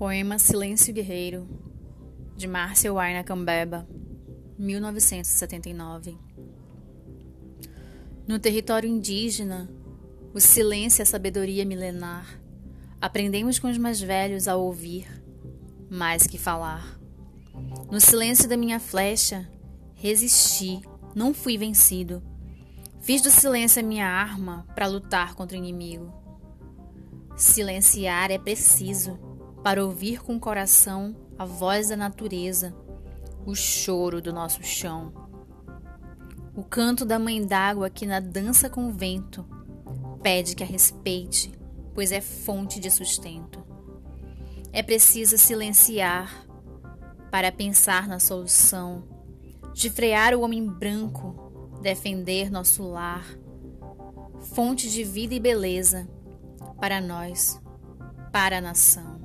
Poema Silêncio Guerreiro, de Márcia Waina Cambeba, 1979. No território indígena, o silêncio e a sabedoria milenar, aprendemos com os mais velhos a ouvir, mais que falar. No silêncio da minha flecha, resisti, não fui vencido. Fiz do silêncio a minha arma para lutar contra o inimigo. Silenciar é preciso para ouvir com o coração a voz da natureza, o choro do nosso chão. O canto da mãe d'água que na dança com o vento pede que a respeite, pois é fonte de sustento. É preciso silenciar para pensar na solução, de frear o homem branco, defender nosso lar, fonte de vida e beleza para nós, para a nação.